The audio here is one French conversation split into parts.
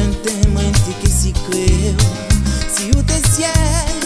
suntem que se creu. Se o el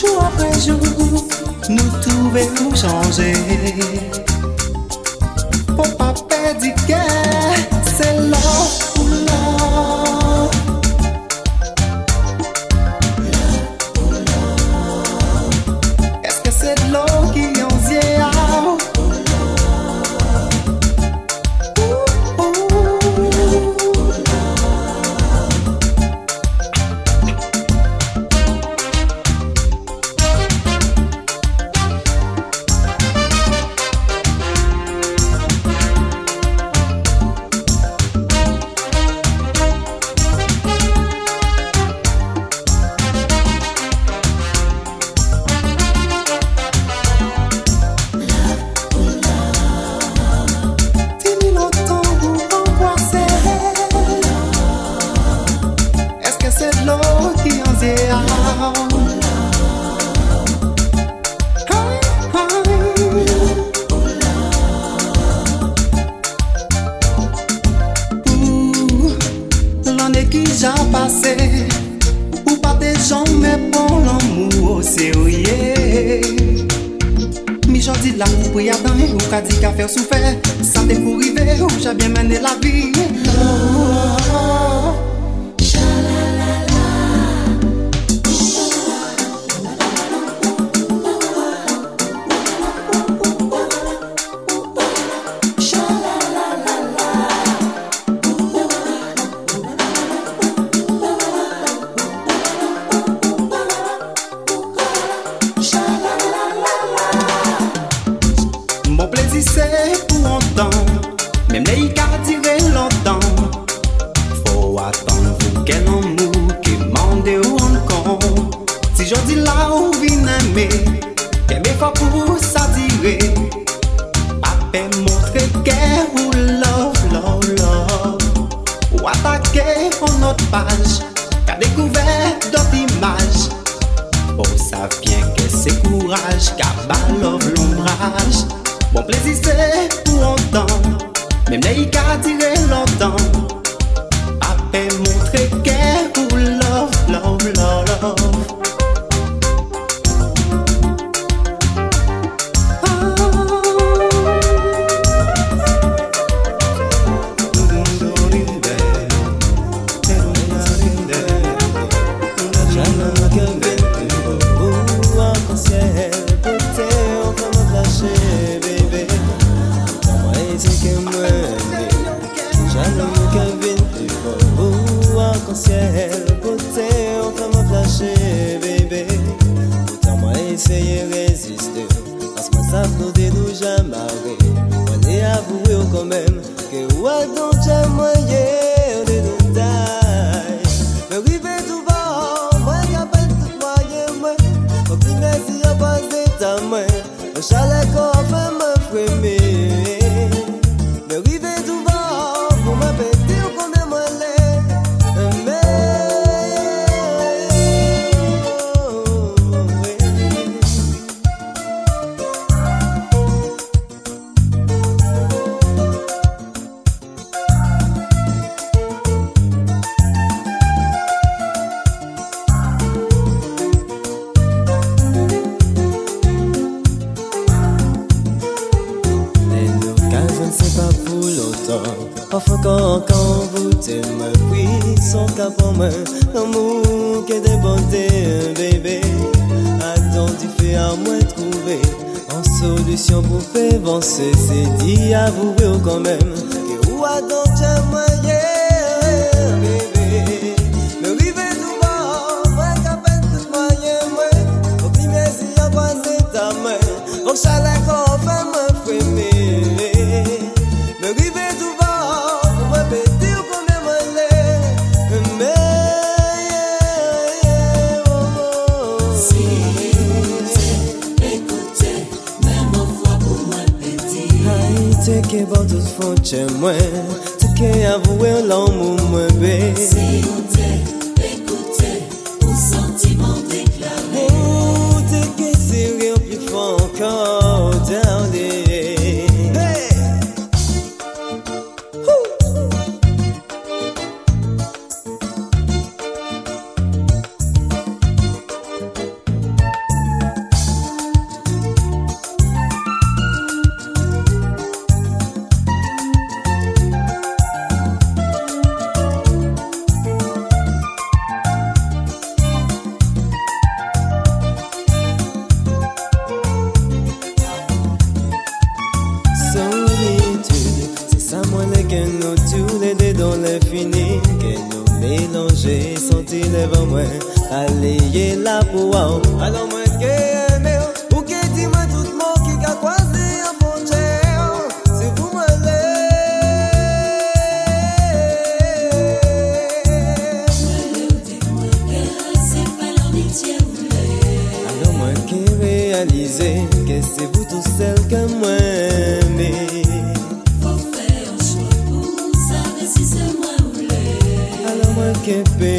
Jou apre jou, nou touve nou chanje. Po pa pedi kè jodi la ou vin eme Keme fwa pou sa dire. Ape montre ke ou love, love, love Ou atake ou not page Ka dekouver dot imaj Ou sa vyen ke se kouraj Ka ba love l'ombraj. Bon plezi se pou antan Mem ne yi ka dire lontan. will come in. Que guardo ya mañana. de bonté, bébé. Attends, tu fais à moi trouver en solution pour faire avancer. C'est dit à vous, quand même. Et où attends, tu moyen, bébé? otufu uche mwe tuke ya bụ wee ụlọ ụmụ mmebe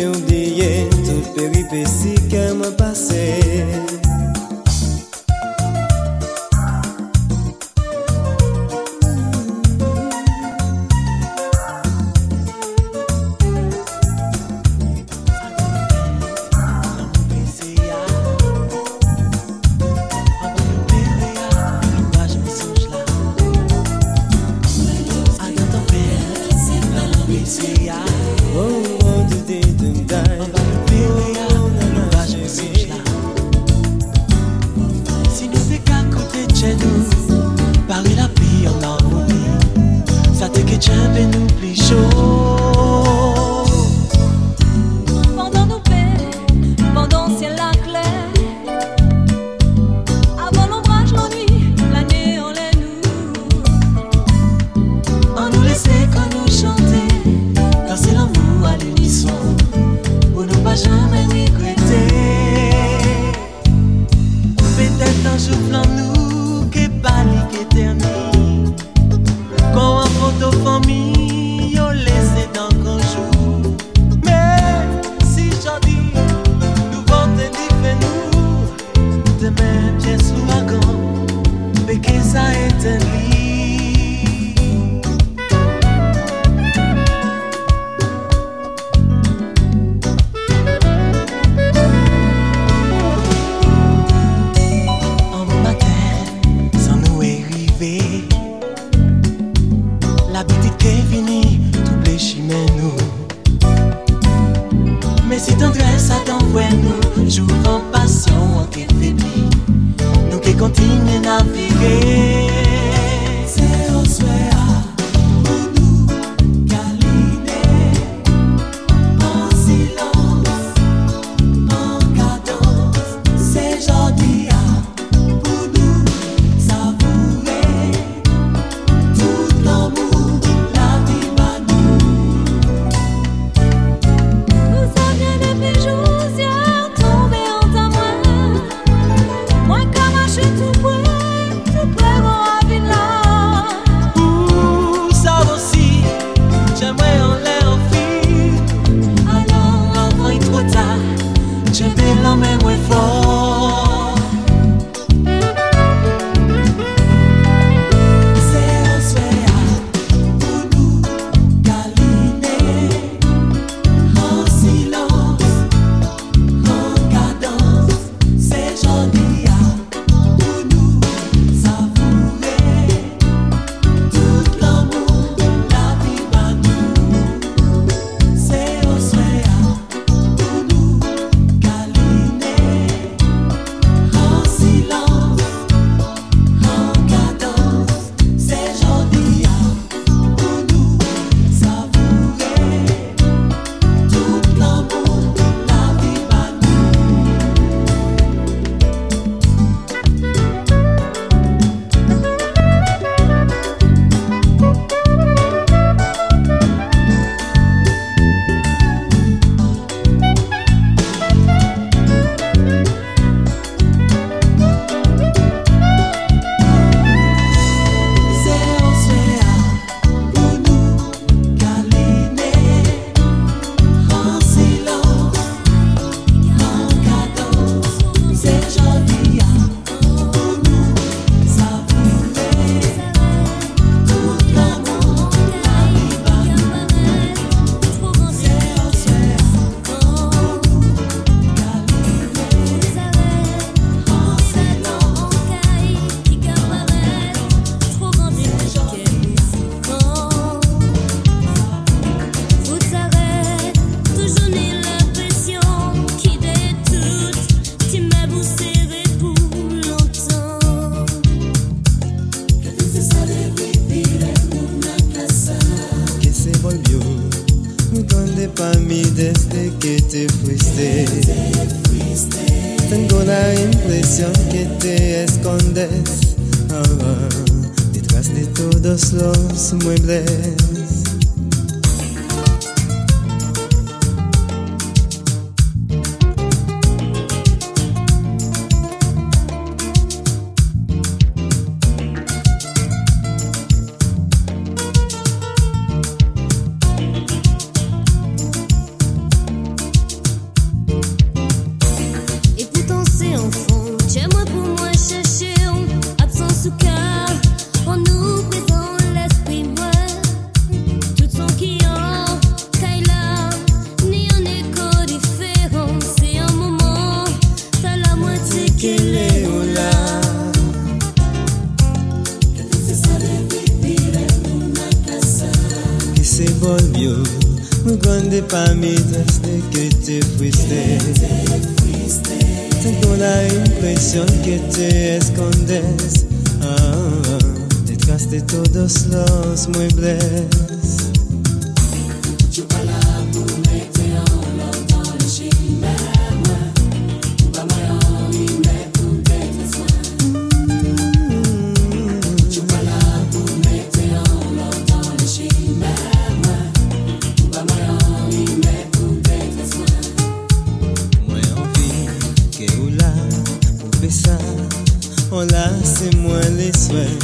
meu diente péripétie qu'à me passer. Là, c'est moins les soins,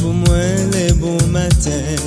pour moins les bons matins.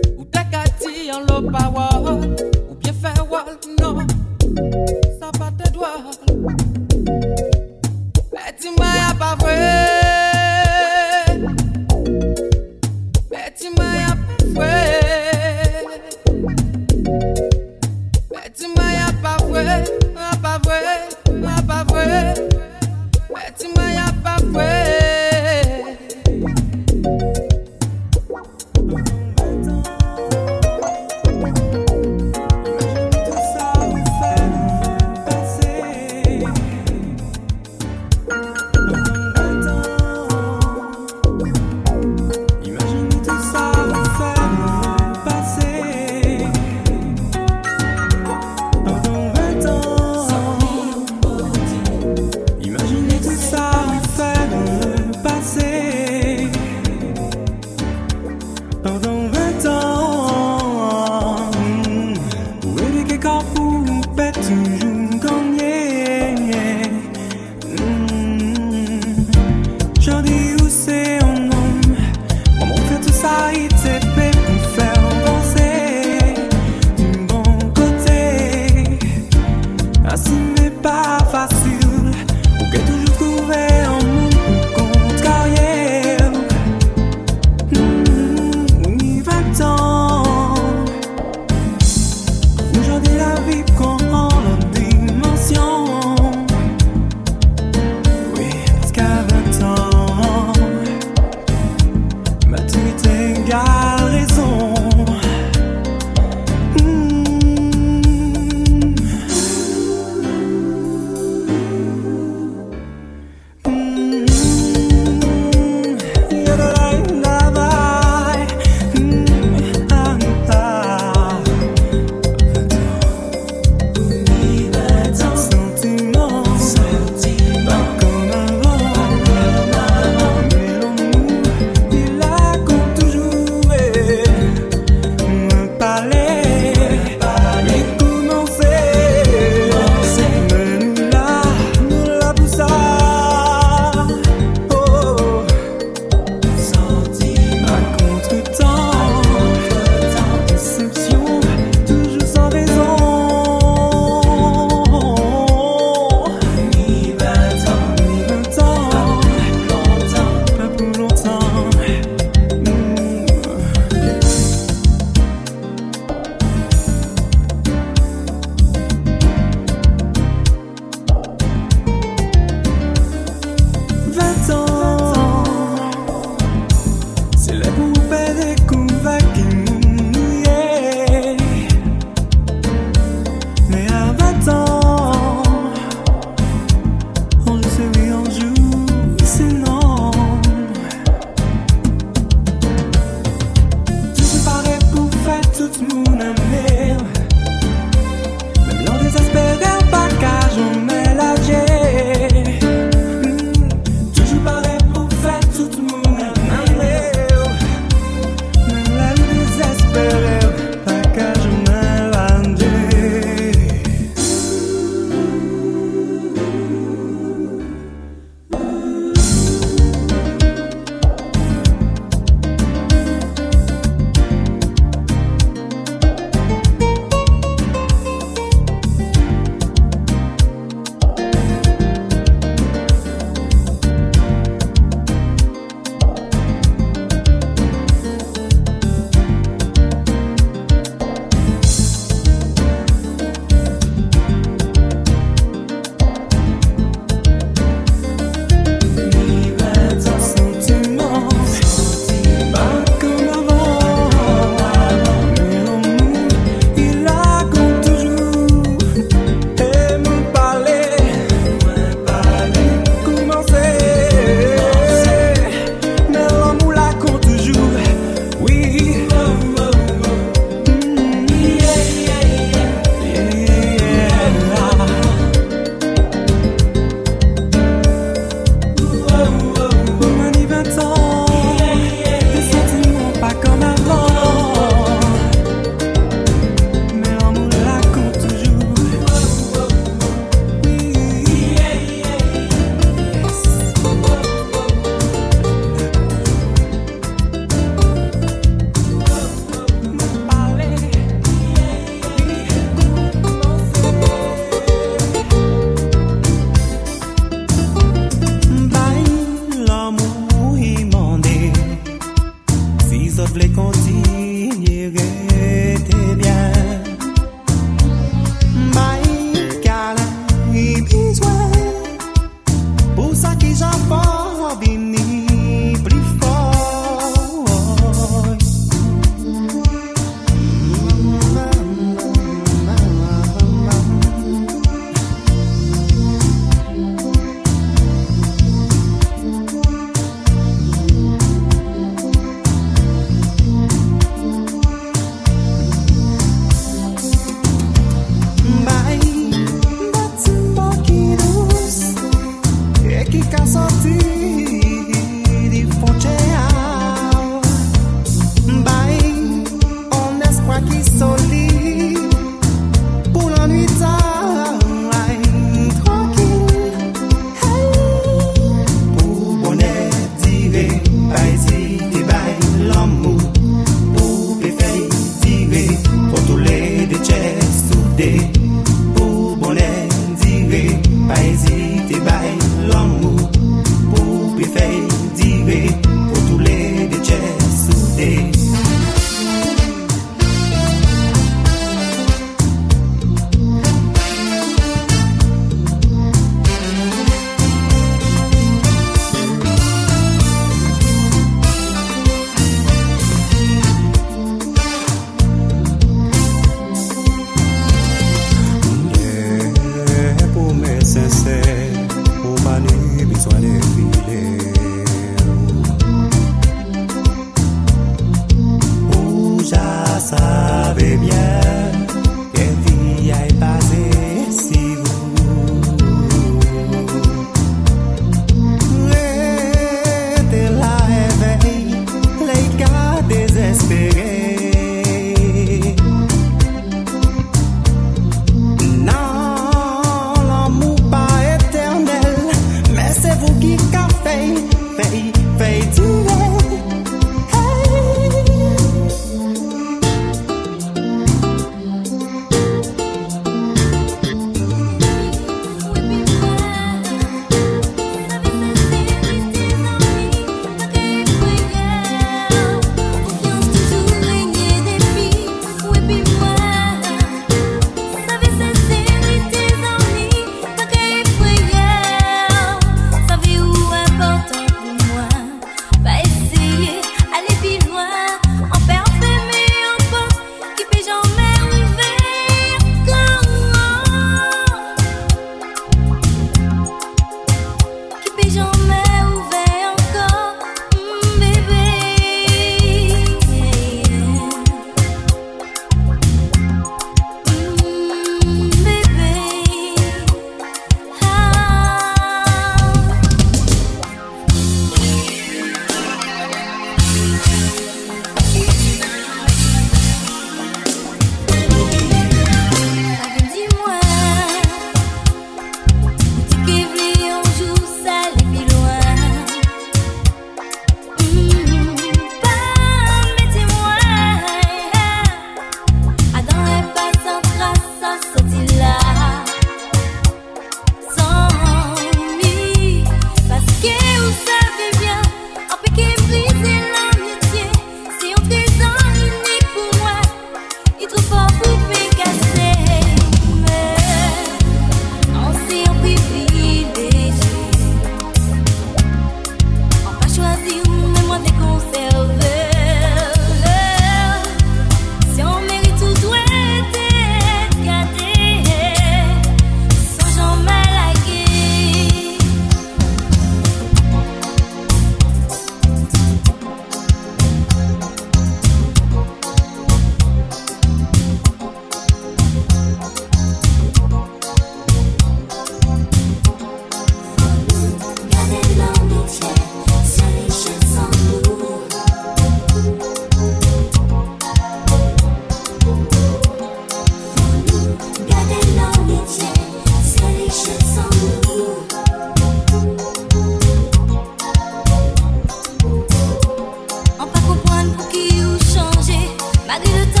Yes.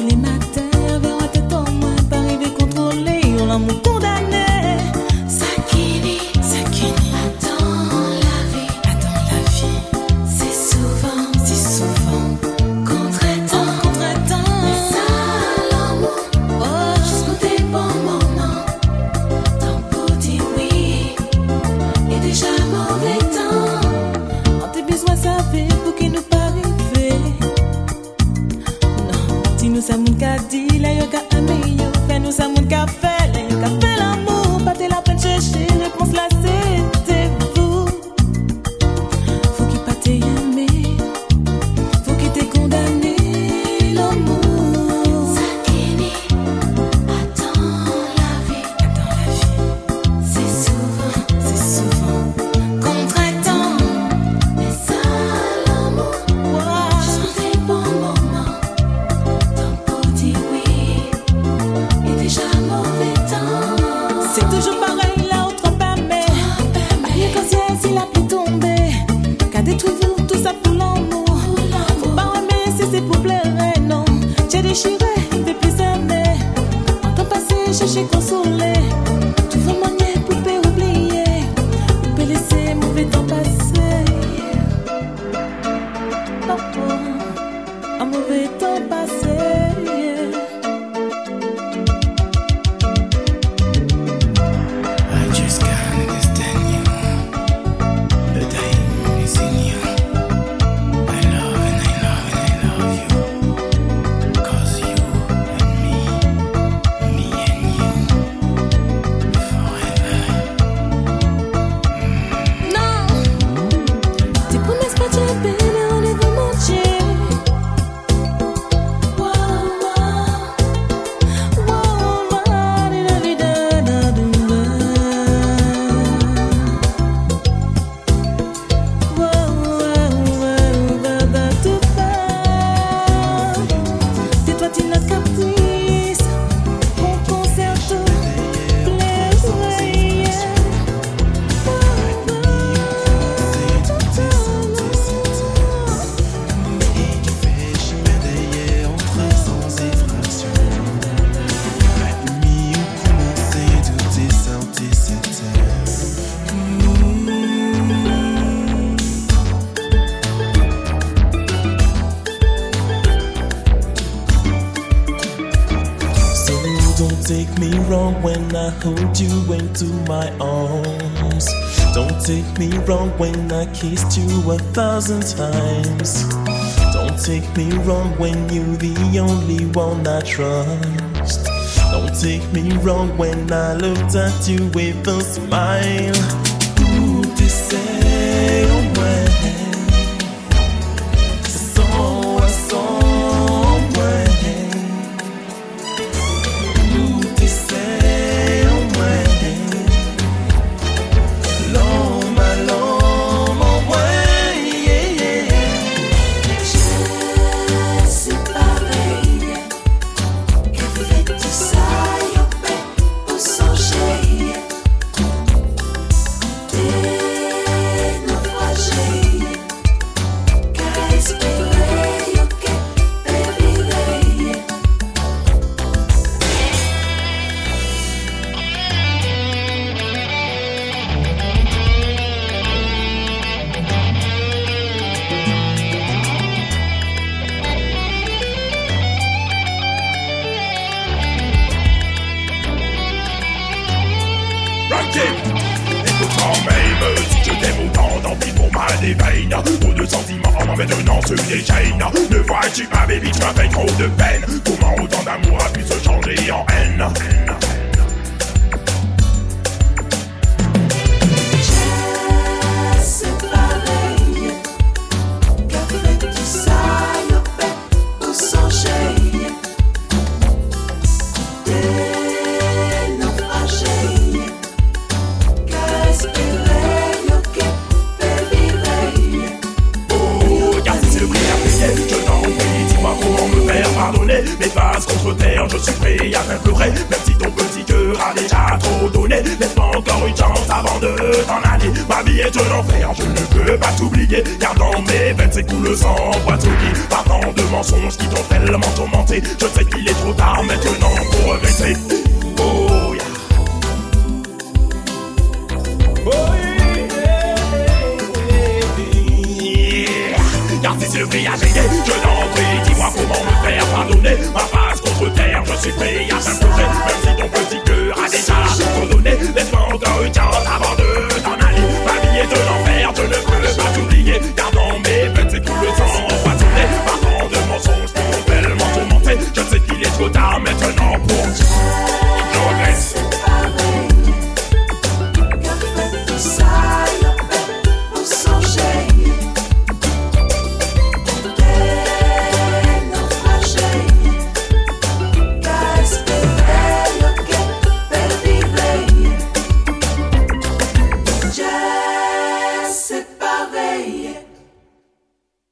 tous les matins. When I kissed you a thousand times. Don't take me wrong when you're the only one I trust. Don't take me wrong when I looked at you with a smile. Mes bases contre terre faire, je suis à t'implorer. Même si ton petit cœur a déjà trop donné, laisse-moi encore une chance avant de t'en aller? Ma vie est un enfer, je ne peux pas t'oublier. Car dans mes veines s'écoule le sang poissonnier. Partant de mensonges qui t'ont tellement tourmenté. Je sais qu'il est trop tard maintenant pour regretter. Oh yeah. Oh yeah. Car si c'est le voyage je t'en prie, dis-moi comment me faire pardonner. Ma je suis prêt à s'imploser Même si ton petit cœur a déjà tout donné Laisse-moi encore une chance avant de t'en aller. Ma de l'enfer, je ne peux pas t'oublier. Car dans mes veines c'est tout le sang.